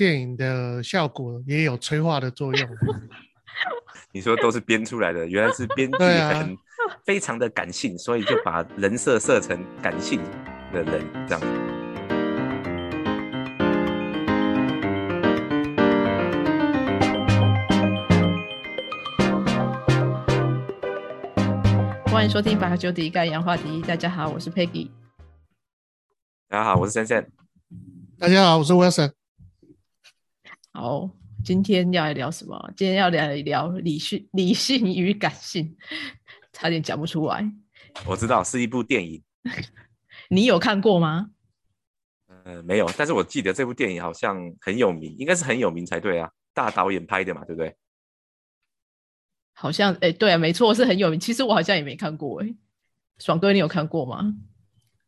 电影的效果也有催化的作用。你说都是编出来的，原来是编剧很非常的感性，所以就把人设设成感性的人这样。欢迎收听《八九第一盖洋话题》。大家好，我是 Peggy。大家好，我是森森。大家好，我是 Wilson。好，今天要来聊什么？今天要来聊理性、理性与感性，差点讲不出来。我知道是一部电影，你有看过吗？呃，没有，但是我记得这部电影好像很有名，应该是很有名才对啊，大导演拍的嘛，对不对？好像，哎、对啊，没错，是很有名。其实我好像也没看过、哎，爽哥，你有看过吗？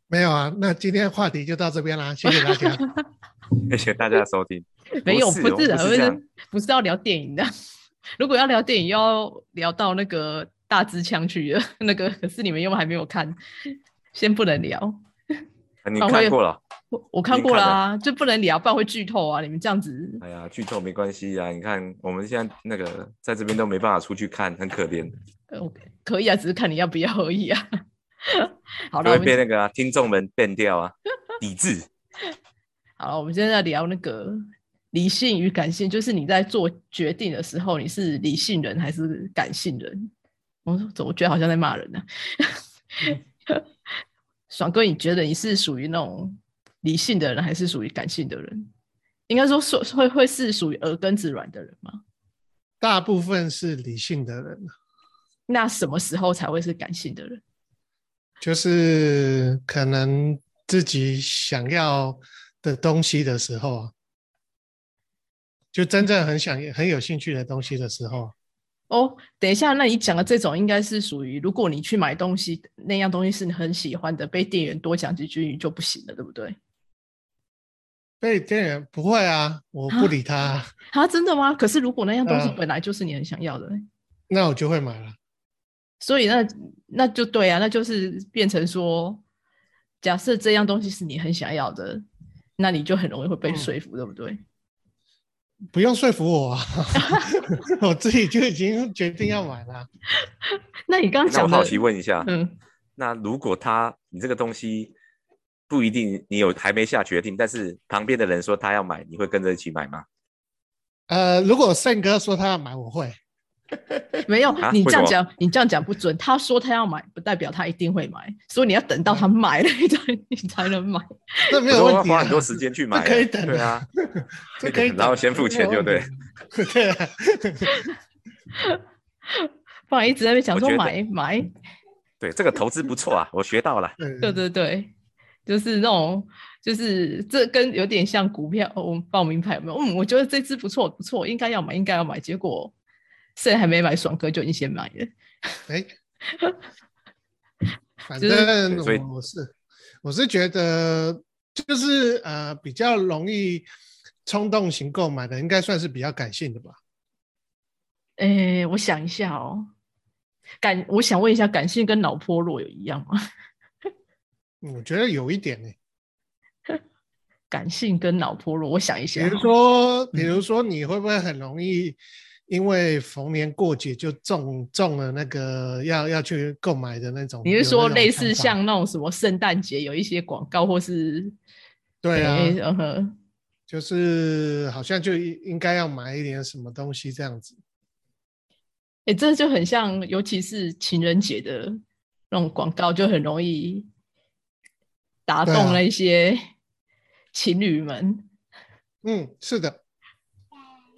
没有啊，那今天话题就到这边啦，谢谢大家。谢谢大家的收听。没有，不是不是的，不是不是要聊电影的。如果要聊电影，又要聊到那个大支枪去了，那个可是你们又还没有看，先不能聊。啊你看过了？我我看过啦、就不能聊，不然会剧透啊！你们这样子，哎呀，剧透没关系啊，你看我们现在那个在这边都没办法出去看，很可怜，OK，，可以啊，只是看你要不要而已啊。好就了，会被那个、啊、听众们变掉啊，抵制。好了，我们现在在聊那个理性与感性，就是你在做决定的时候，你是理性人还是感性人？我怎么觉得好像在骂人呢、爽哥，你觉得你是属于那种理性的人，还是属于感性的人？应该说，说会会是属于耳根子软的人吗？大部分是理性的人，那什么时候才会是感性的人？就是可能自己想要的东西的时候啊，就真正很想很有兴趣的东西的时候啊，哦，等一下，那你讲的这种应该是属于，如果你去买东西，那样东西是你很喜欢的，被店员多讲几句你就不行了，对不对？被店员不会啊，我不理他啊，啊，真的吗？可是如果那样东西嗯本来就是你很想要的呢，那我就会买了。所以那那就对啊，那就是变成说，假设这样东西是你很想要的，那你就很容易会被嗯说服，对不对？不用说服我啊，我自己就已经决定要买了。那你刚刚讲的，那我好奇问一下，嗯，那如果他你这个东西不一定你有还没下决定，但是旁边的人说他要买，你会跟着一起买吗？呃，如果胜哥说他要买，我会。没有，你这样讲，你这样讲不准。他说他要买，不代表他一定会买，所以你要等到他买了，你才你才能买。那没有问题、啊，花很多时间去买啊，可以等对啊，这可以等，然后先付钱就对。对啊，不然一直在那边讲说买买，对，这个投资不错啊，我学到了。对对对对，就是那种，就是这跟有点像股票，哦我们报名牌有没有？嗯，我觉得这只不错不错，应该要买应该要买，结果现在还没买，爽哥就已经先买了。哎，反正我是我是觉得就是呃比较容易冲动型购买的，应该算是比较感性的吧。诶，我想一下哦，感，我想问一下，感性跟脑波弱有一样吗？嗯 我觉得有一点呢、感性跟脑波弱，我想一下比如哦，说，比嗯如说你会不会很容易因为逢年过节就中中了那个要要去购买的那种？你是说类似像那种什么圣诞节有一些广告，或是对啊，就是好像就应应该要买一点什么东西这样子。哎、这就很像，尤其是情人节的那种广告，就很容易打动那些情侣们。嗯，是的，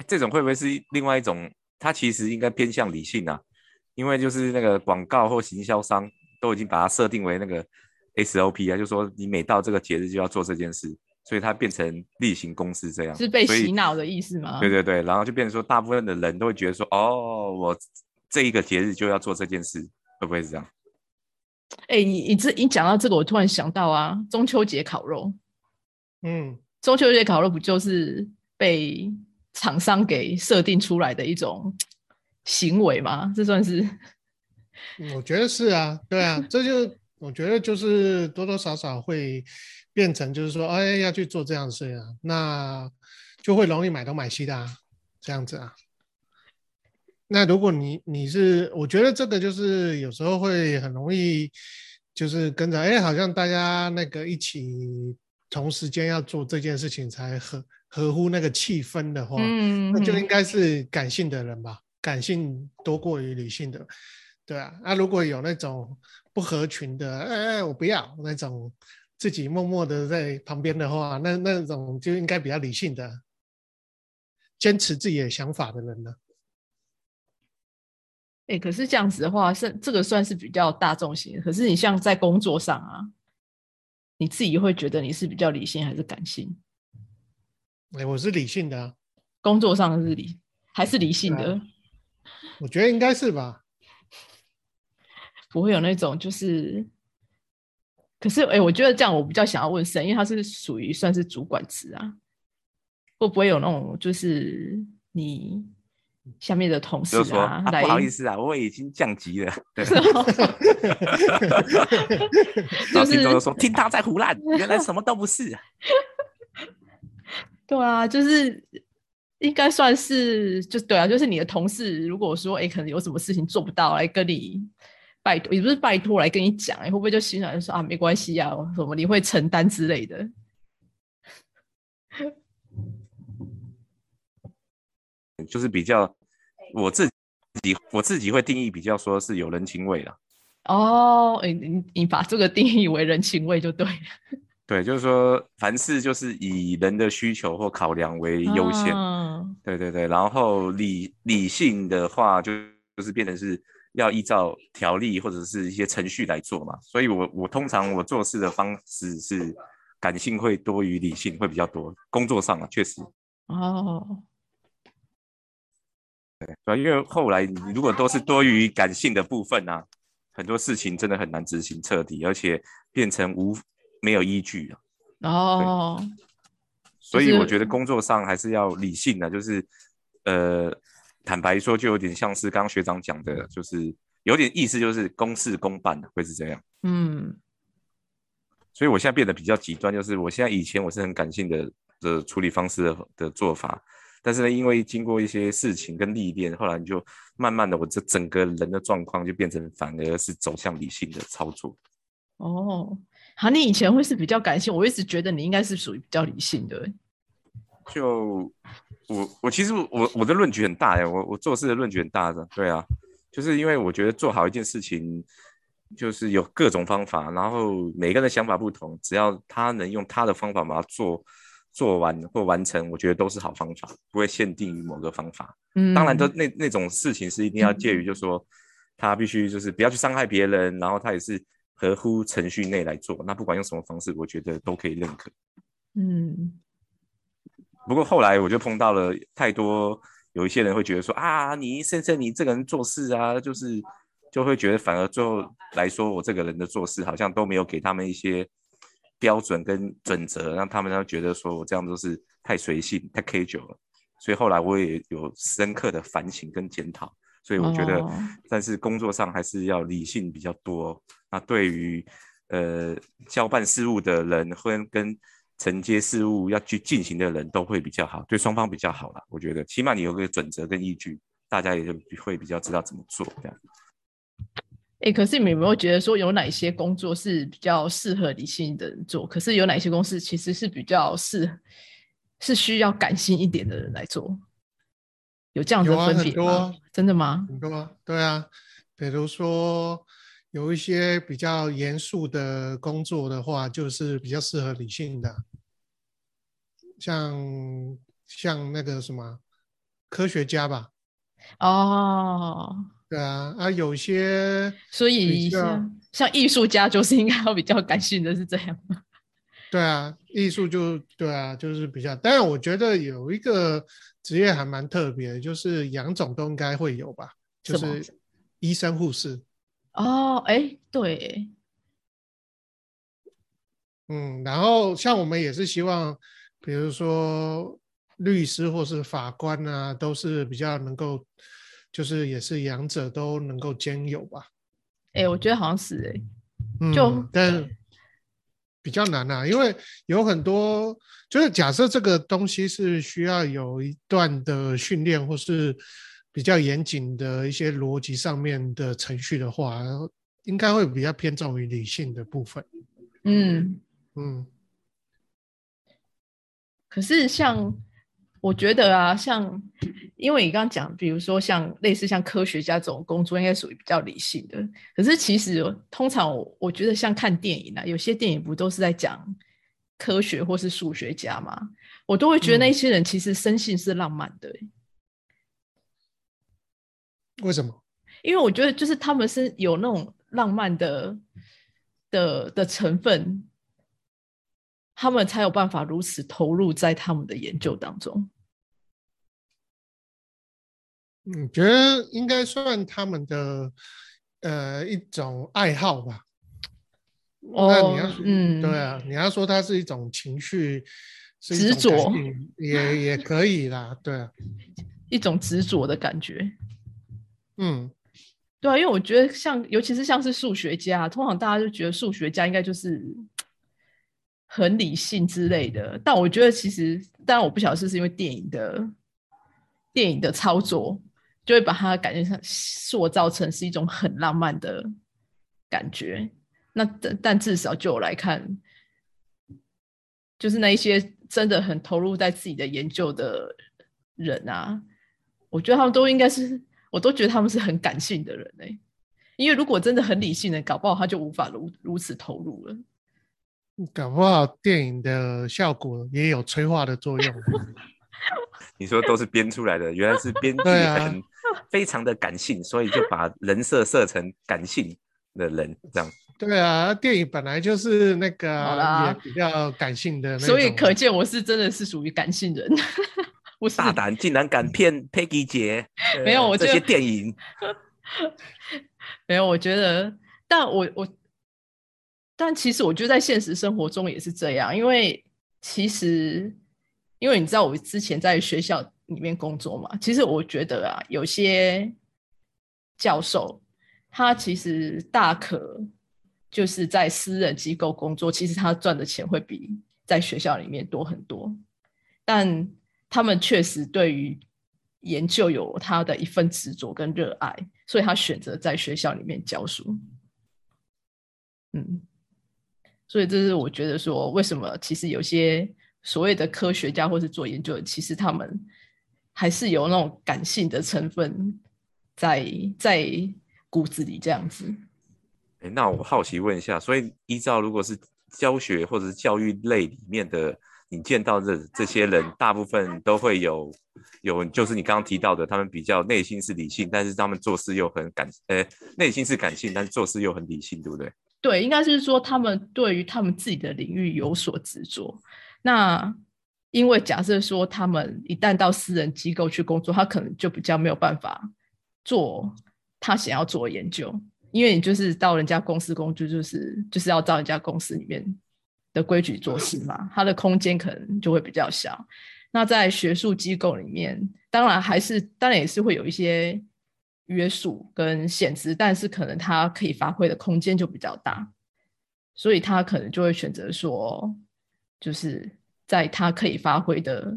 这种会不会是另外一种？它其实应该偏向理性啊，因为就是那个广告或行销商都已经把它设定为那个 SOP 啊，就说你每到这个节日就要做这件事，所以它变成例行公事这样。是被洗脑的意思吗？对对对，然后就变成说，大部分的人都会觉得说，哦，我这一个节日就要做这件事，会不会是这样？哎、你你这一讲到这个，我突然想到啊，中秋节烤肉，嗯，中秋节烤肉不就是被厂商给设定出来的一种行为吗？这算是我觉得是啊，对啊，这就我觉得就是多多少少会变成就是说，哎，要去做这样的事啊。那就会容易买东买西的啊，这样子啊。那如果你你是，我觉得这个就是有时候会很容易，就是跟着哎，好像大家那个一起同时间要做这件事情才合合乎那个气氛的话，嗯，那就应该是感性的人吧，感性多过于理性的，对啊。那如果有那种不合群的，哎哎，我不要那种自己默默的在旁边的话，那那种就应该比较理性的，坚持自己的想法的人呢。哎，可是这样子的话，是这个算是比较大众型。可是你像在工作上啊，你自己会觉得你是比较理性还是感性？哎，我是理性的啊。工作上是理还是理性的？我觉得应该是吧。不会有那种就是，可是哎，我觉得这样我比较想要问神，因为他是属于算是主管职啊，会不会有那种就是你？下面的同事啊，不好意思啊，我已经降级了。然后听众说 听他在胡乱，原来什么都不是。对啊，就是应该算是，就对啊，就是你的同事，如果说哎，可能有什么事情做不到，来跟你拜托，也不是拜托来跟你讲，哎，会不会就心想说啊，没关系啊，什么你会承担之类的。就是比较我自己，我自己会定义比较说是有人情味的。哦，你你你把这个定义为人情味就对了。对，就是说凡事就是以人的需求或考量为优先。对对对，然后理理性的话就就是变成是要依照条例或者是一些程序来做嘛。所以我我通常我做事的方式是感性会多于理性会比较多，工作上啊确实。哦。对，因为后来如果都是多于感性的部分啊，很多事情真的很难执行彻底，而且变成无没有依据了。哦，所以我觉得工作上还是要理性的，就是呃，坦白说，就有点像是刚刚学长讲的，就是有点意思，就是公事公办的会是这样。嗯，所以我现在变得比较极端，就是我现在以前我是很感性的的处理方式的的做法。但是呢，因为经过一些事情跟历练，后来你就慢慢的，我这整个人的状况就变成反而是走向理性的操作。哦，好，你以前会是比较感性，我一直觉得你应该是属于比较理性的。就我我其实我我的论据很大呀，我我做事的论据很大的，对啊，就是因为我觉得做好一件事情，就是有各种方法，然后每个人的想法不同，只要他能用他的方法把它做。做完或完成，我觉得都是好方法，不会限定于某个方法。嗯，当然，都那那种事情是一定要介于，就是说他必须就是不要去伤害别人，然后他也是合乎程序内来做。那不管用什么方式，我觉得都可以认可。嗯，不过后来我就碰到了太多，有一些人会觉得说啊，你先生你这个人做事啊，就是就会觉得反而最后来说，我这个人的做事好像都没有给他们一些。标准跟准则，让他们都觉得说我这样都是太随性、太 casual 了。所以后来我也有深刻的反省跟检讨。所以我觉得，但是工作上还是要理性比较多。那对于呃交办事务的人，或跟承接事务要去进行的人都会比较好，对双方比较好了。我觉得起码你有个准则跟依据，大家也就会比较知道怎么做这样。哎，可是你们有没有觉得说有哪些工作是比较适合理性的人做？可是有哪些公司其实是比较适是需要感性一点的人来做？有这样子的分别吗？真的吗？很多，对啊。比如说有一些比较严肃的工作的话，就是比较适合理性的，像像那个什么科学家吧。哦。对啊，啊，有些所以像像艺术家就是应该要比较感性的是这样吗？对啊，艺术就对啊，就是比较。当然，我觉得有一个职业还蛮特别，就是杨总都应该会有吧，就是医生护士。哦，哎，对，嗯，然后像我们也是希望，比如说律师或是法官啊，都是比较能够。就是也是两者都能够兼有吧，哎，我觉得好像是哎，就但比较难啊，因为有很多，就是假设这个东西是需要有一段的训练，或是比较严谨的一些逻辑上面的程序的话，应该会比较偏重于理性的部分。嗯，嗯，可是像我觉得啊，像因为你刚刚讲，比如说像类似像科学家这种工作，应该属于比较理性的。可是其实通常我我觉得像看电影啊，有些电影不都是在讲科学或是数学家嘛，我都会觉得那些人其实生性是浪漫的欸、为什么？因为我觉得就是他们是有那种浪漫的的的成分，他们才有办法如此投入在他们的研究当中。嗯，觉得应该算他们的呃一种爱好吧。那你要嗯对啊，你要说它是一种情绪，执着也也可以啦，对啊，一种执着的感觉。嗯，对啊，因为我觉得像，尤其是像是数学家，通常大家就觉得数学家应该就是很理性之类的。但我觉得其实，当然我不晓得是不是因为电影的电影的操作，就会把它感觉上塑造成是一种很浪漫的感觉。那但但至少就我来看，就是那一些真的很投入在自己的研究的人啊，我觉得他们都应该是，我都觉得他们是很感性的人哎、因为如果真的很理性的，搞不好他就无法如如此投入了。搞不好电影的效果也有催化的作用。你说都是编出来的，原来是编剧很非常的感性，所以就把人设设成感性的人这样。对啊，电影本来就是那个也比较感性的那，所以可见我是真的是属于感性人，不是大胆竟然敢骗 Peggy 姐，呃没有我这些电影，没有，我觉得，但我我，但其实我觉得在现实生活中也是这样，因为其实，因为你知道我之前在学校里面工作嘛，其实我觉得啊，有些教授他其实大可就是在私人机构工作，其实他赚的钱会比在学校里面多很多，但他们确实对于研究有他的一份执着跟热爱，所以他选择在学校里面教书。嗯，所以这是我觉得说，为什么其实有些所谓的科学家或是做研究的，其实他们还是有那种感性的成分在在骨子里这样子。诶那我好奇问一下，所以依照如果是教学或者是教育类里面的，你见到这这些人，大部分都会有有，就是你刚刚提到的，他们比较内心是理性，但是他们做事又很感，呃，内心是感性，但是做事又很理性，对不对？对，应该是说他们对于他们自己的领域有所执着。那因为假设说他们一旦到私人机构去工作，他可能就比较没有办法做他想要做的研究，因为你就是到人家公司工作，就是就是要到人家公司里面的规矩做事嘛，他的空间可能就会比较小。那在学术机构里面，当然还是当然也是会有一些约束跟限制，但是可能他可以发挥的空间就比较大，所以他可能就会选择说，就是在他可以发挥的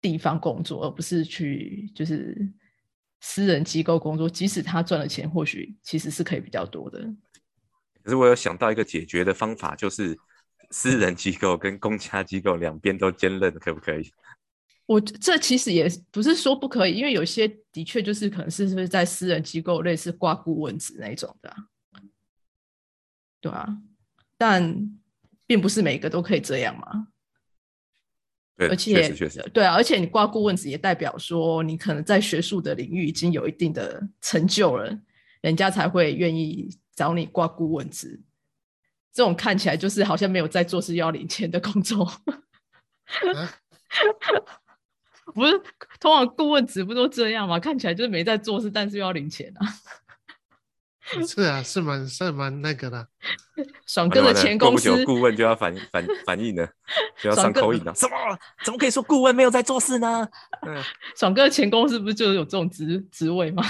地方工作，而不是去就是私人机构工作。即使他赚的钱或许其实是可以比较多的。可是我有想到一个解决的方法，就是私人机构跟公家机构两边都兼任，可不可以？我这其实也不是说不可以，因为有些的确就是可能是是在私人机构类似挂顾问职那一种的啊、对啊，但并不是每个都可以这样嘛。对，而且确实，对啊，而且你挂顾问职也代表说你可能在学术的领域已经有一定的成就了，人家才会愿意找你挂顾问职。这种看起来就是好像没有在做事要领钱的工作。啊 不是，通常顾问职不都这样吗？看起来就是没在做事，但是又要领钱啊。是啊，是蛮是蛮那个的。爽哥的前公司久顾问就要反反反应了，就要上口音了。什么？怎么可以说顾问没有在做事呢？嗯，爽哥的前公司不是就有这种职职位吗？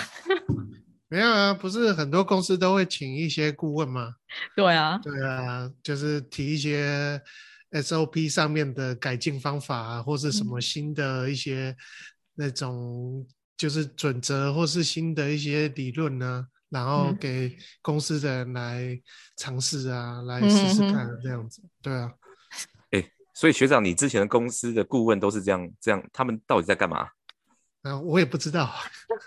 没有啊，不是很多公司都会请一些顾问吗？对啊，对啊，就是提一些 SOP 上面的改进方法啊，或是什么嗯新的一些那种就是准则，或是新的一些理论呢，然后嗯给公司的人来尝试啊，来试试看这样子。对啊，哎所以学长，你之前的公司的顾问都是这样这样，他们到底在干嘛？啊，我也不知道，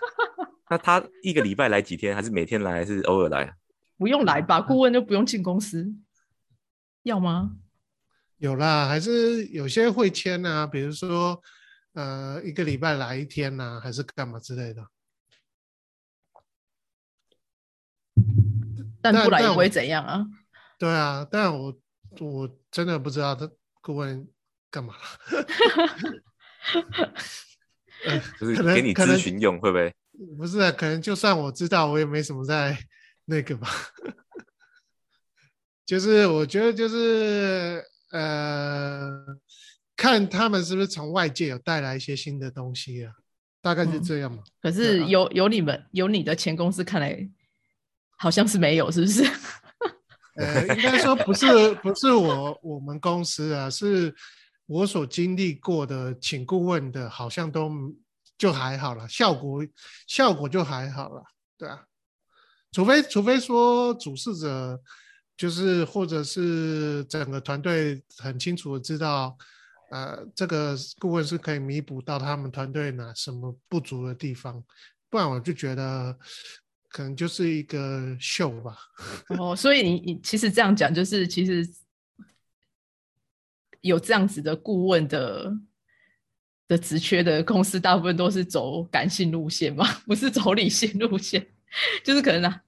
那他一个礼拜来几天，还是每天来，还是偶尔来？不用来吧，顾问就不用进公司，要吗？有啦，还是有些会签啊，比如说呃一个礼拜来一天呐、还是干嘛之类的。但不来会怎样啊。对啊，但我我真的不知道他顾问干嘛 就是给你咨询用，会不会？不是啊，可能就算我知道，我也没什么在 那个吧。就是我觉得就是呃，看他们是不是从外界有带来一些新的东西啊，大概是嗯这样嘛。可是有有你们有你的前公司，看来好像是没有，是不是？呃，应该说不是不是我我们公司啊，是我所经历过的请顾问的，好像都就还好了，效果效果就还好了，对啊，除非除非说主事者就是或者是整个团队很清楚的知道，呃，这个顾问是可以弥补到他们团队哪什么不足的地方，不然我就觉得可能就是一个秀吧。哦，所以你你其实这样讲，就是其实有这样子的顾问的的职缺的公司，大部分都是走感性路线嘛，不是走理性路线，就是可能啊，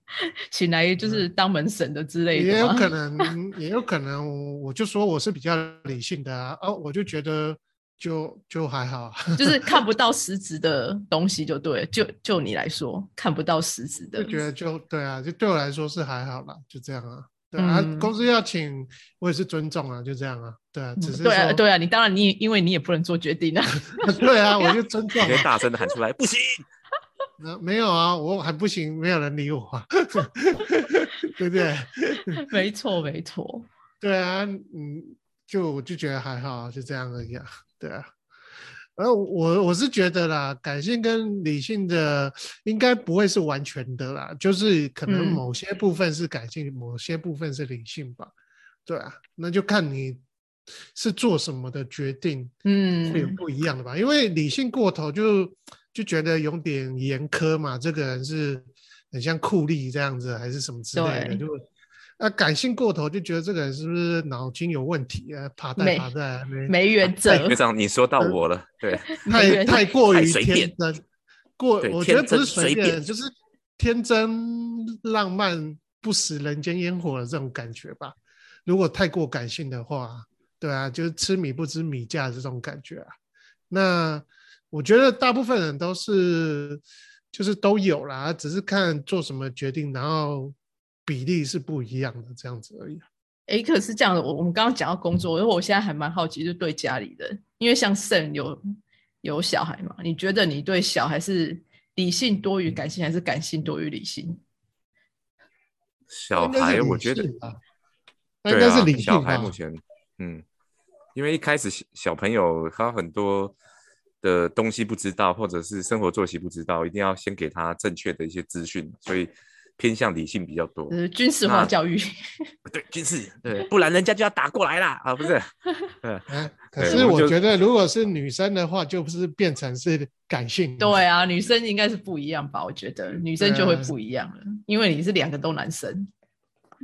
请来就是当门神的之类的也有可 能，也有可能，我就说我是比较理性的啊，哦，我就觉得就就还好啊，就是 看不到实质的东西就对，就就你来说看不到实质的就，觉得就对啊，就对我来说是还好啦，就这样啊，对啊，嗯公司要请我也是尊重啊，就这样啊，对啊，只是对啊说对啊，你当然你因为你也不能做决定啊，对啊，我就尊重啊，大声的喊出来，不行！那没有啊，我喊不行，没有人理我啊，对不对？没错没错，对啊，嗯，就我就觉得还好啊，就这样而已啊，对啊。而我我是觉得啦，感性跟理性的应该不会是完全的啦，就是可能嗯某些部分是感性，某些部分是理性吧。对啊，那就看你是做什么的决定，嗯会有嗯，不一样的吧。因为理性过头就就觉得有点严苛嘛，这个人是很像酷吏这样子，还是什么之类的，就那感性过头就觉得这个人是不是脑筋有问题啊？爬带没爬带啊，没没原则，学长，你说到我了，对，太太过于随便天真，过我觉得不是随便，就是天真浪漫、不食人间烟火的这种感觉吧。如果太过感性的话，对啊，就是吃米不知米价这种感觉啊。那我觉得大部分人都是就是都有啦，只是看做什么决定，然后比例是不一样的这样子而已。哎，可是这样的，我我们刚刚讲到工作，因为我现在还蛮好奇，就对家里人，因为像 Sam 有有小孩嘛，你觉得你对小孩是理性多于感性，还是感性多于理性？小孩我觉得对啊，该是理性小孩目前，嗯，因为一开始小小朋友他很多的东西不知道，或者是生活作息不知道，一定要先给他正确的一些资讯，所以偏向理性比较多。呃，军事化教育，对，军事对，不然人家就要打过来啦啊，不是？对，啊，可是我觉得，如果是女生的话，就不是变成是感性的。对啊，女生应该是不一样吧？我觉得女生就会不一样了，因为你是两个都男生。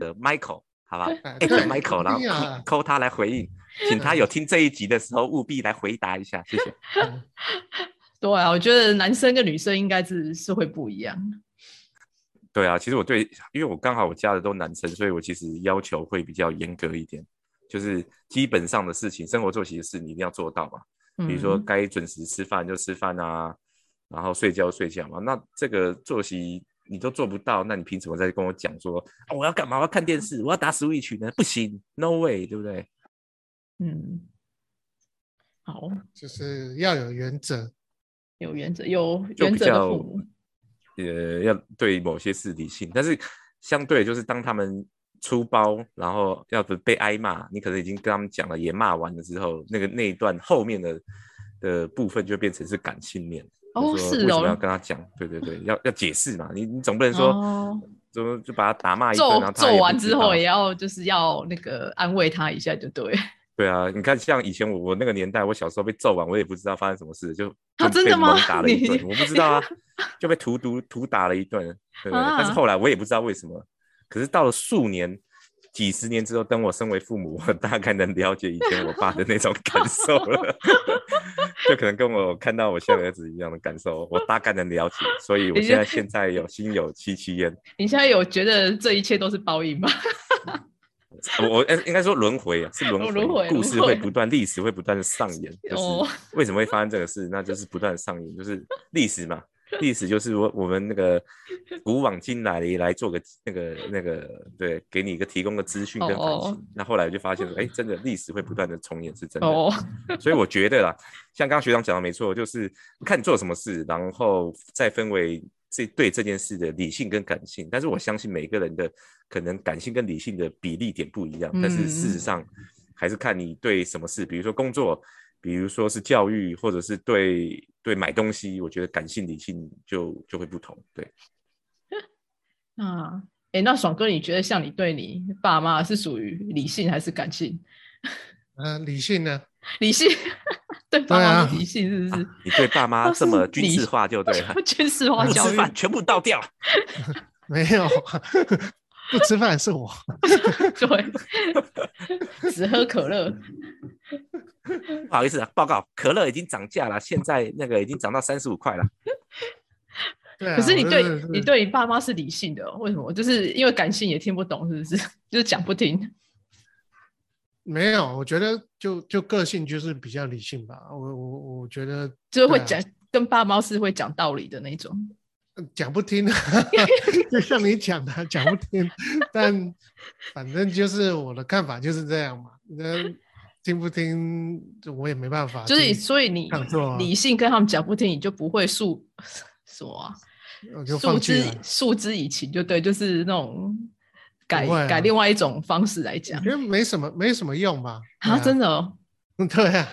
呃 Michael，好吧 Michael，然后扣他来回应，请他有听这一集的时候务必来回答一下，谢谢。对啊，我觉得男生跟女生应该是是会不一样。对啊，其实我对，因为我刚好我家的都男生，所以我其实要求会比较严格一点，就是基本上的事情，生活作息的事你一定要做到嘛。比如说嗯该准时吃饭就吃饭啊，然后睡觉睡觉嘛。那这个作息你都做不到，那你凭什么再跟我讲说、啊、我要干嘛？我要看电视，我要打 Switch 呢？不行，No way，对不对？嗯，好，就是要有原则。有原则，有就原则的父母。呃要对某些事理性，但是相对就是当他们出包，然后要不被挨骂，你可能已经跟他们讲了，也骂完了之后，那个那一段后面的的部分就变成是感性面。哦是哦为什么要跟他讲？对对对，要要解释嘛，你你总不能说。哦就就把他打骂一顿，揍然后他揍完之后也要就是要那个安慰他一下，就对。对啊，你看像以前我我那个年代，我小时候被揍完，我也不知道发生什么事，就被真的吗猛打了一顿，我不知道啊，就被荼毒荼打了一顿，对不对？但是啊后来我也不知道为什么，可是到了数年、几十年之后，等我身为父母，我大概能了解以前我爸的那种 感受了，就可能跟我看到我现在儿子一样的感受，我大概能了解，所以我现在现在有心有戚戚焉。你现在有觉得这一切都是报应吗？我我应应该说轮回啊，是轮回，故事会不断，历史会不断的上演。就是哦为什么会发生这个事？那就是不断的上演，就是历史嘛。历史就是我我们那个古往今来来做个那个那个对，给你一个提供个资讯跟反省。哦那后来就发现说，哎，真的历史会不断的重演，是真的。哦，所以我觉得啦，像刚刚学长讲的没错，就是看你做什么事，然后再分为这对这件事的理性跟感性。但是我相信每个人的可能感性跟理性的比例点不一样，但是事实嗯上还是看你对什么事，比如说工作，比如说是教育，或者是对对买东西，我觉得感性理性就就会不同。对，那哎，那爽哥，你觉得像你对你爸妈是属于理性还是感性？嗯、理性呢？理性，对爸对啊妈是理性是不是？你对爸妈都这么军事化 就对了，军事化不教育，吃饭全部倒掉。没有，不吃饭是我。对，只喝可乐。不好意思啊，报告，可乐已经涨价了，现在那个已经涨到三十五块了。对啊，可是你对你对你爸妈是理性的哦，为什么？就是因为感性也听不懂，是不是？就是讲不听。没有，我觉得就就个性就是比较理性吧。我我我觉得就是会讲，跟爸妈是会讲道理的那种。讲不听，就像你讲的讲不听，但反正就是我的看法就是这样嘛。那听不听我也没办法，就是所以你理性跟他们讲不听，你就不会诉 什么啊，我就放弃了。诉之以情，就对，就是那种改、啊。改另外一种方式来讲。我觉得没什么没什么用吧？啊，真的的哦，对啊，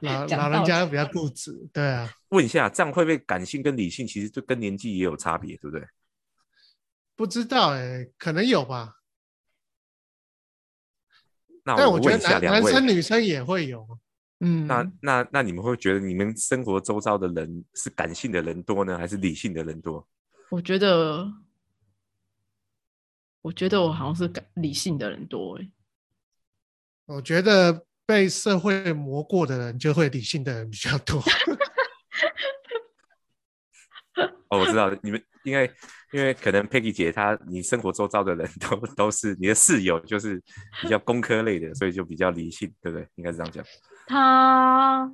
老老人家比较固执，对啊，问一下，这样会不会感性跟理性其实就跟年纪也有差别，对不对？不知道哎、可能有吧。那但我觉得男生女生也会有，嗯，那那那你们会觉得你们生活周遭的人是感性的人多呢，还是理性的人多？我觉得，我觉得我好像是感理性的人多哎，我觉得被社会磨过的人就会理性的人比较多。哦，我知道你们，因为因为可能 Peggy 姐她，你生活周遭的人都都是你的室友，就是比较工科类的，所以就比较理性，对不对？应该是这样讲。他，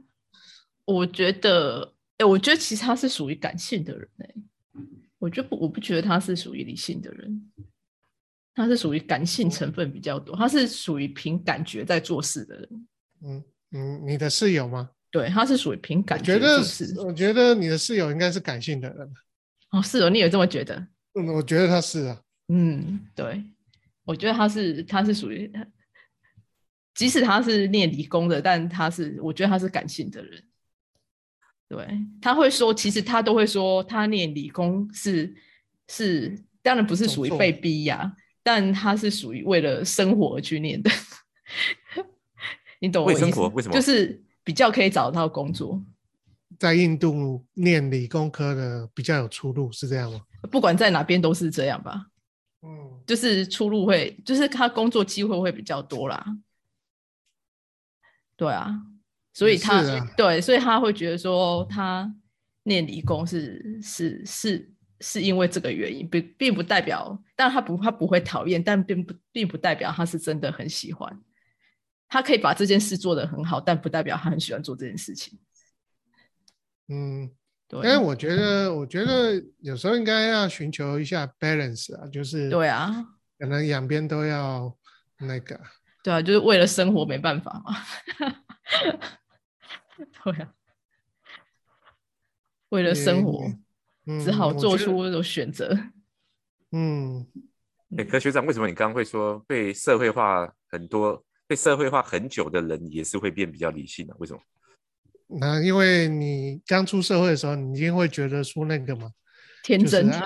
我觉得，哎、我觉得其实他是属于感性的人哎、我就不，我不觉得他是属于理性的人，他是属于感性成分比较多，他是属于凭感觉在做事的人，嗯嗯，你的室友吗？对，他是属于凭我感觉得做事。我觉得你的室友应该是感性的人。哦，是哦，你也这么觉得？嗯，我觉得他是啊。嗯，对，我觉得他是他是属于，即使他是念理工的，但他是我觉得他是感性的人。对，他会说，其实他都会说，他念理工是是，当然不是属于被逼呀、但他是属于为了生活而去念的。你懂我意思生活为什么就是比较可以找到工作，在印度念理工科的比较有出路，是这样吗？不管在哪边都是这样吧。嗯，就是出路会，就是他工作机会会比较多啦。对啊，所以他、对，所以他会觉得说他念理工是是是是因为这个原因，并并不代表，但他不他不会讨厌，但并不并不代表他是真的很喜欢。他可以把这件事做得很好，但不代表他很喜欢做这件事情。嗯，对因为我觉得，我觉得有时候应该要寻求一下 balance 啊，就是对啊，可能两边都要那个。对啊，就是为了生活没办法嘛。对啊，为了生活，只好做出那种选择。嗯，哎，可学长，为什么你刚刚会说被社会化很多、被社会化很久的人也是会变比较理性的、为什么？那因为你刚出社会的时候，你一定会觉得说那个嘛，就是天真，啊，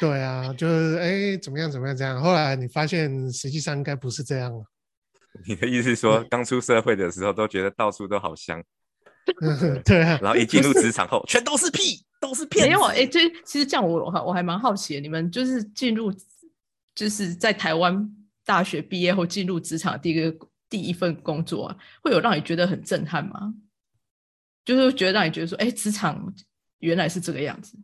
对啊，就是哎怎么样怎么样这样，后来你发现实际上应该不是这样了，你的意思是说，刚出社会的时候都觉得到处都好香，对啊，然后一进入职场后，全都是屁，都是骗子。没有哎，这其实这样我我还我还蛮好奇的，你们就是进入就是在台湾大学毕业后进入职场的第一个第一份工作啊，会有让你觉得很震撼吗？就是觉得让你觉得说，哎，职场原来是这个样子。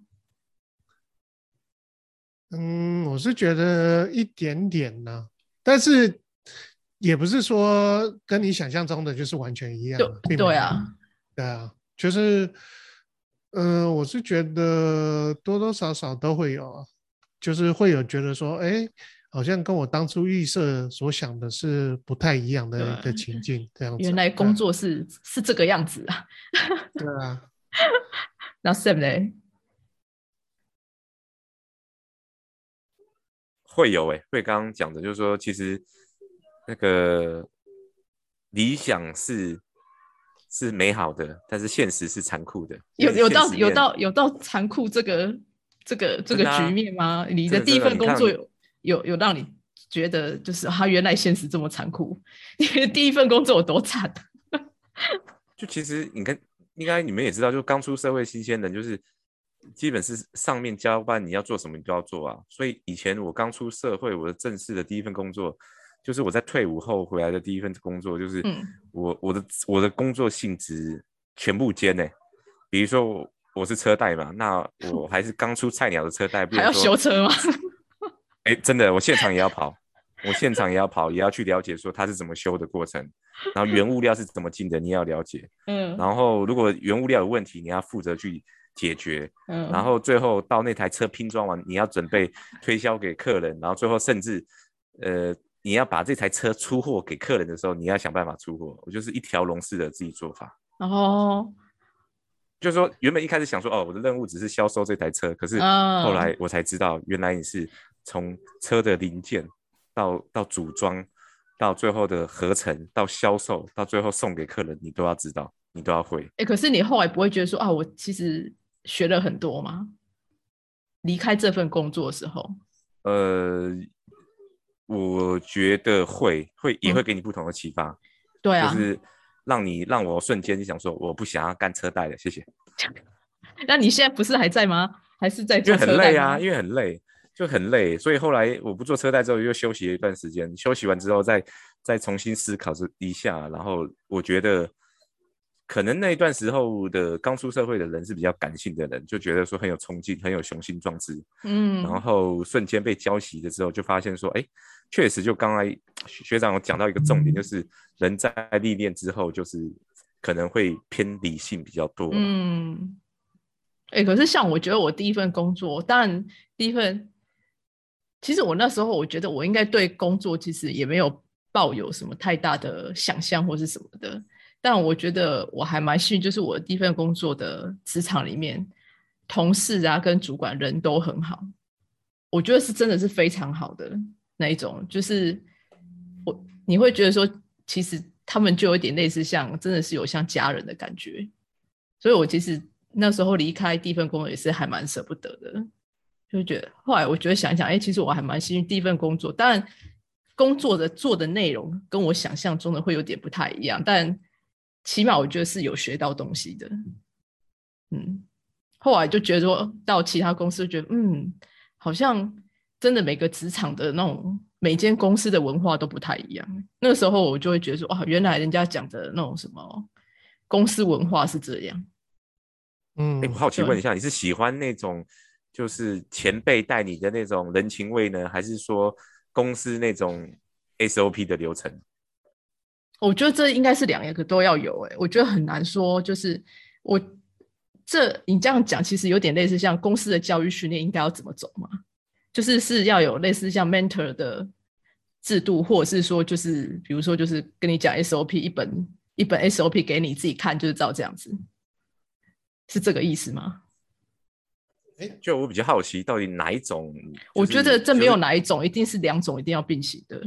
嗯，我是觉得一点点呢、但是也不是说跟你想象中的就是完全一样对啊，对啊，就是，嗯、我是觉得多多少少都会有啊，就是会有觉得说，哎，好像跟我当初预设所想的是不太一样的一个情境，这样子。原来工作是是这个样子啊。对啊，那 Sam 呢？会有诶、会刚刚讲的，就是说，其实那个理想是是美好的，但是现实是残酷的。有有到有到有到残酷这个这个这个局面吗？你的第一份工作有有有让你觉得就是啊，原来现实这么残酷？你的第一份工作有多惨？就其实你看，应该你们也知道，就刚出社会新鲜人，就是基本是上面交办你要做什么，你都要做啊。所以以前我刚出社会，我的正式的第一份工作，就是我在退伍后回来的第一份工作，就是嗯我我的我的工作性质全部兼呢、比如说我我是车贷嘛，那我还是刚出菜鸟的车贷，比还要修车吗？哎，真的，我现场也要跑，我现场也要跑，也要去了解说它是怎么修的过程，然后原物料是怎么进的，你也要了解。嗯然后如果原物料有问题，你要负责去解决。嗯，然后最后到那台车拼装完，你要准备推销给客人，然后最后甚至呃，你要把这台车出货给客人的时候，你要想办法出货。我就是一条龙式的自己做法。然后就是说，原本一开始想说，哦，我的任务只是销售这台车，可是啊后来我才知道，原来你是从车的零件到到组装，到最后的合成，到销售，到最后送给客人，你都要知道，你都要会。哎，可是你后来不会觉得说啊，我其实学了很多吗？离开这份工作的时候，呃，我觉得会会也嗯会给你不同的启发，对啊，就是让你让我瞬间就想说，我不想要干车贷了，谢谢。那你现在不是还在吗？还是在因为做车贷吗很累啊，因为很累，就很累，所以后来我不做车贷之后，又休息了一段时间。休息完之后再，再重新思考这一下，然后我觉得，可能那一段时候的刚出社会的人是比较感性的人，就觉得说很有冲劲，很有雄心壮志，嗯，然后瞬间被浇熄的时候，就发现说，哎，确实就刚才学学长有讲到一个重点，就是人在历练之后，就是可能会偏理性比较多。嗯，哎、可是像我觉得我第一份工作，当然第一份，其实我那时候我觉得我应该对工作其实也没有抱有什么太大的想象或是什么的，但我觉得我还蛮幸运，就是我第一份工作的职场里面，同事啊跟主管人都很好，我觉得是真的是非常好的那一种，就是我你会觉得说，其实他们就有点类似像真的是有像家人的感觉，所以我其实那时候离开第一份工作也是还蛮舍不得的，就觉得后来我觉得想想，哎、其实我还蛮幸运，第一份工作，当然工作的做的内容跟我想象中的会有点不太一样，但起码我觉得是有学到东西的，嗯，后来就觉得说到其他公司，觉得嗯，好像真的每个职场的那种每间公司的文化都不太一样。那个时候我就会觉得说，哇，原来人家讲的那种什么公司文化是这样。嗯哎，我好奇对问一下，你是喜欢那种就是前辈带你的那种人情味呢，还是说公司那种 SOP 的流程？我觉得这应该是两个都要有、欸，我觉得很难说，就是我这你这样讲，其实有点类似像公司的教育训练应该要怎么走嘛，就是是要有类似像 mentor 的制度，或者是说就是比如说就是跟你讲 SOP 一本一本 SOP 给你自己看，就是照这样子，是这个意思吗？哎，就我比较好奇，到底哪一种？我觉得这没有哪一种，一定是两种，一定要并行的。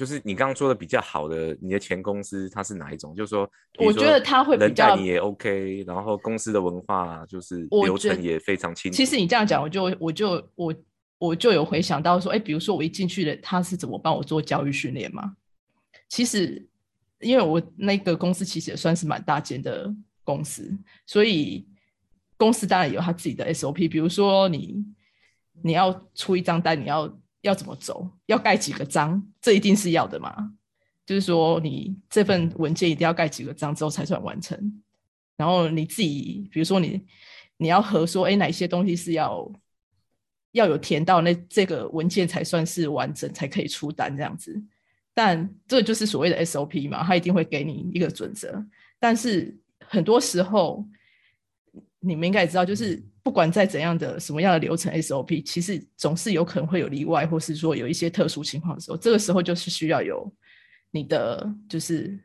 就是你刚刚说的比较好的，你的前公司它是哪一种？就是说，我觉得他会比较你也 OK，然后公司的文化就是流程也非常清楚。其实你这样讲，我就我就我我就有回想到说，哎，比如说我一进去了，他是怎么帮我做教育训练嘛？其实，因为我那个公司其实也算是蛮大间的公司，所以公司当然有他自己的 SOP。比如说你你要出一张单，你要要怎么走，要盖几个章，这一定是要的嘛。就是说，你这份文件一定要盖几个章之后才算完成。然后你自己，比如说你你要核说，哎，哪些东西是要要有填到那这个文件才算是完整，才可以出单这样子。但这就是所谓的 SOP 嘛，他一定会给你一个准则。但是很多时候，你们应该也知道，就是不管在怎样的什么样的流程 SOP，其实总是有可能会有例外，或是说有一些特殊情况的时候，这个时候就是需要有你的就是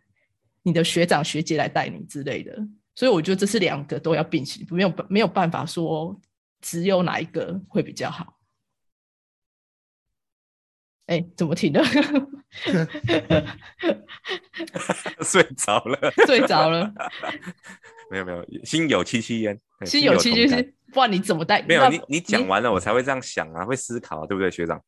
你的学长学姐来带你之类的。所以我觉得这是两个都要并行，没有办没有办法说只有哪一个会比较好。哎，怎么停了？睡着了，睡着了。没有没有，心有戚戚焉，心有戚戚焉，不然你怎么带？没有你你讲完了，我才会这样想啊，会思考啊，对不对，学长？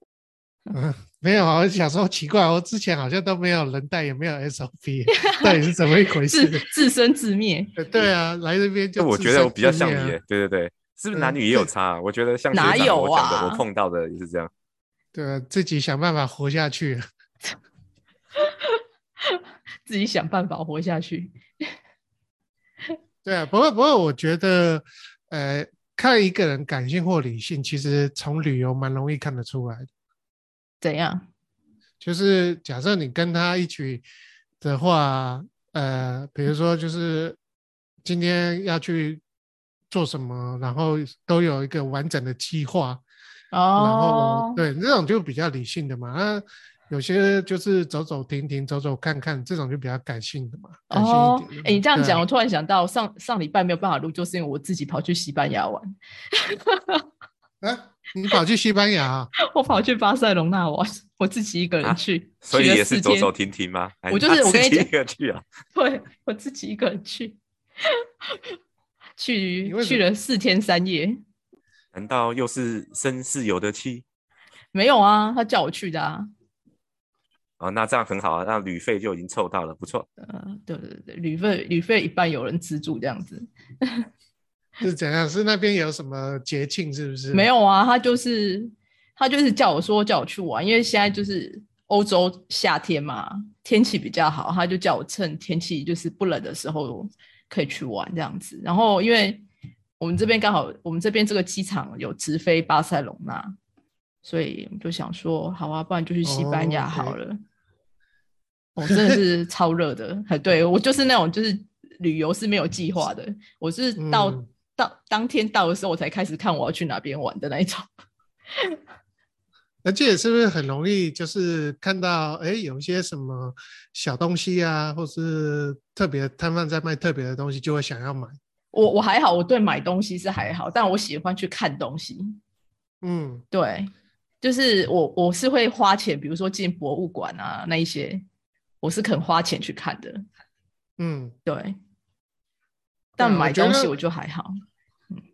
嗯，没有啊，我想说奇怪，我之前好像都没有人带，也没有 SOP，到底是怎么一回事？自生自灭。呃对啊，来这边就就我觉得我比较像你耶，对对对，是不是男女也有差啊？我觉得像学哪有啊我碰到的也是这样。对啊，自己想办法活下去。自己想办法活下去。对啊，不过不过我觉得，呃，看一个人感性或理性，其实从旅游蛮容易看得出来的。怎样？就是假设你跟他一起的话，呃，比如说就是今天要去做什么，然后都有一个完整的计划，然后哦，对这种就比较理性的嘛。那有些就是走走停停、走走看看，这种就比较感性的嘛，感性哦一点，的嘛。哎，你这样讲，我突然想到上上礼拜没有办法录，就是因为我自己跑去西班牙玩，啊，你跑去西班牙啊？我跑去巴塞隆纳玩，我自己一个人啊去，所以也是走走停停吗？我就是我跟你他自己讲一个去啊，对我自己一个人去，去去了四天三夜。难道又是绅士有的妻？没有啊，他叫我去的啊。哦，那这样很好啊，那旅费就已经凑到了，不错。呃，对对对，旅费旅费一半有人资助这样子。是怎样？是那边有什么节庆？是不是？没有啊，他就是他就是叫我说叫我去玩，因为现在就是欧洲夏天嘛，天气比较好，他就叫我趁天气就是不冷的时候可以去玩这样子。然后因为我们这边刚好我们这边这个机场有直飞巴塞隆纳，所以我们就想说，好啊，不然就去西班牙哦好了。我、真的是超热的，哎，对我就是那种就是旅游是没有计划的，我是到、嗯到当天到的时候，我才开始看我要去哪边玩的那一种。而且是不是很容易就是看到哎有一些什么小东西啊，或是特别摊贩在卖特别的东西，就会想要买。我我还好，我对买东西是还好，但我喜欢去看东西。嗯，对，就是我我是会花钱，比如说进博物馆啊那一些，我是肯花钱去看的。嗯，对，但买东西我就还好。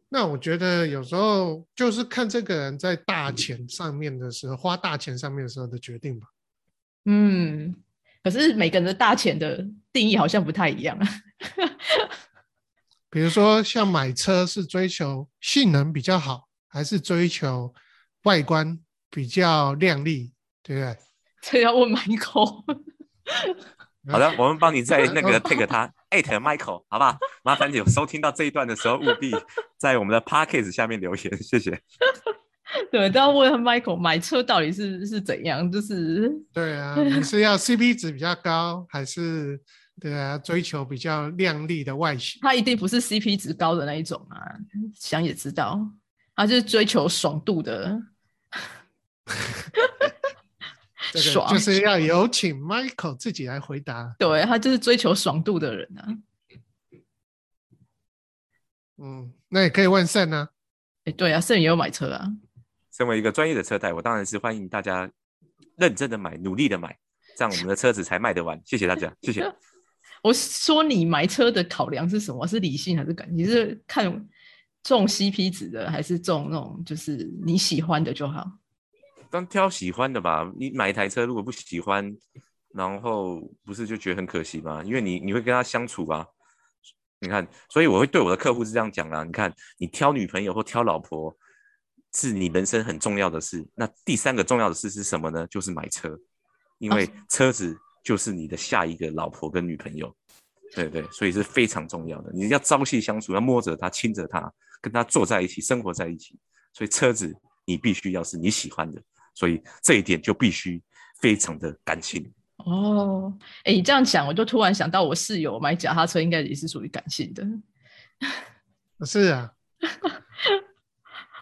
那我觉得有时候就是看这个人在大钱上面的时候，花大钱上面的时候的决定吧。嗯，可是每个人的大钱的定义好像不太一样。比如说像买车是追求性能比较好，还是追求外观比较亮丽，对不对？这要问 Michael。好的，我们帮你在那个 take 他 at Michael，好不好？麻烦你有收听到这一段的时候，务必在我们的 p a c k a g e 下面留言，谢谢。对，都要问 Michael 买车到底是是怎样，就是对啊，你是要 CP 值比较高，还是对啊追求比较亮丽的外形？他一定不是 CP 值高的那一种啊，想也知道，他就是追求爽度的。这个爽就是要有请 Michael 自己来回答。对他就是追求爽度的人啊。嗯，那也可以问肾啊。哎，对啊，盛也有买车啊。身为一个专业的车贷，我当然是欢迎大家认真的买，努力的买，这样我们的车子才卖得完。谢谢大家，谢谢。我说你买车的考量是什么？是理性还是感？你是看中 CP 值的，还是中那种就是你喜欢的就好？当挑喜欢的吧。你买一台车如果不喜欢，然后不是就觉得很可惜吗？因为你你会跟他相处啊。你看，所以我会对我的客户是这样讲啦。你看，你挑女朋友或挑老婆。是你人生很重要的事。那第三个重要的事是什么呢？就是买车，因为车子就是你的下一个老婆跟女朋友。对对，所以是非常重要的。你要朝夕相处，要摸着她，亲着她，跟她坐在一起，生活在一起。所以车子你必须要是你喜欢的。所以这一点就必须非常的感性。哦，哎，你这样讲，我就突然想到，我室友买脚踏车应该也是属于感性的。是啊。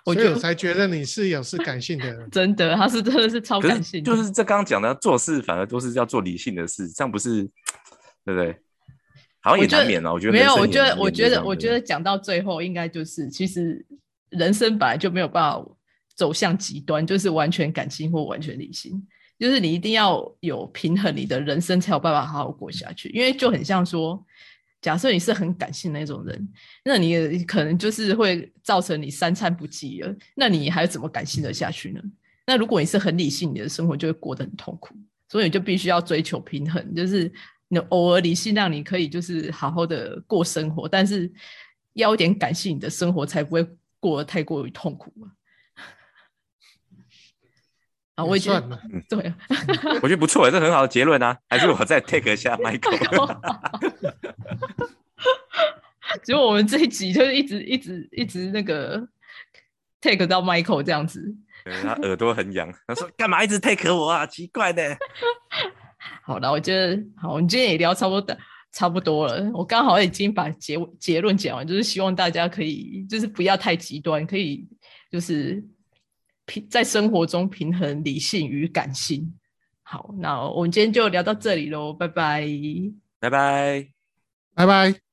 所以我才觉得你室友是感性的人，真的，他是真的是超感性。就是这刚刚讲的，做事反而都是要做理性的事，这样不是对不对？好像也难免了。我觉得没有，我觉得，我觉得，我觉得讲到最后，应该就是其实人生本来就没有办法走向极端，就是完全感性或完全理性，就是你一定要有平衡，你的人生才有办法好好过下去。因为就很像说。假设你是很感性那种人，那你可能就是会造成你三餐不继了。那你还怎么感性的下去呢？那如果你是很理性，你的生活就会过得很痛苦。所以你就必须要追求平衡，就是你偶尔理性，让你可以就是好好的过生活，但是要一点感性，你的生活才不会过得太过于痛苦嘛。啊，我觉得，对，我觉得不错，这很好的结论啊。还是我再 take 一下 Michael。结果我们这一集就是一直一直一直那个 take 到 Michael 这样子，他耳朵很痒，他说干嘛一直 take 我啊？奇怪的。好了，我觉得好，我们今天也聊差不多差不多了。我刚好已经把结结论讲完，就是希望大家可以就是不要太极端，可以就是平在生活中平衡理性与感性。好，那我们今天就聊到这里喽，拜拜，拜拜，拜拜。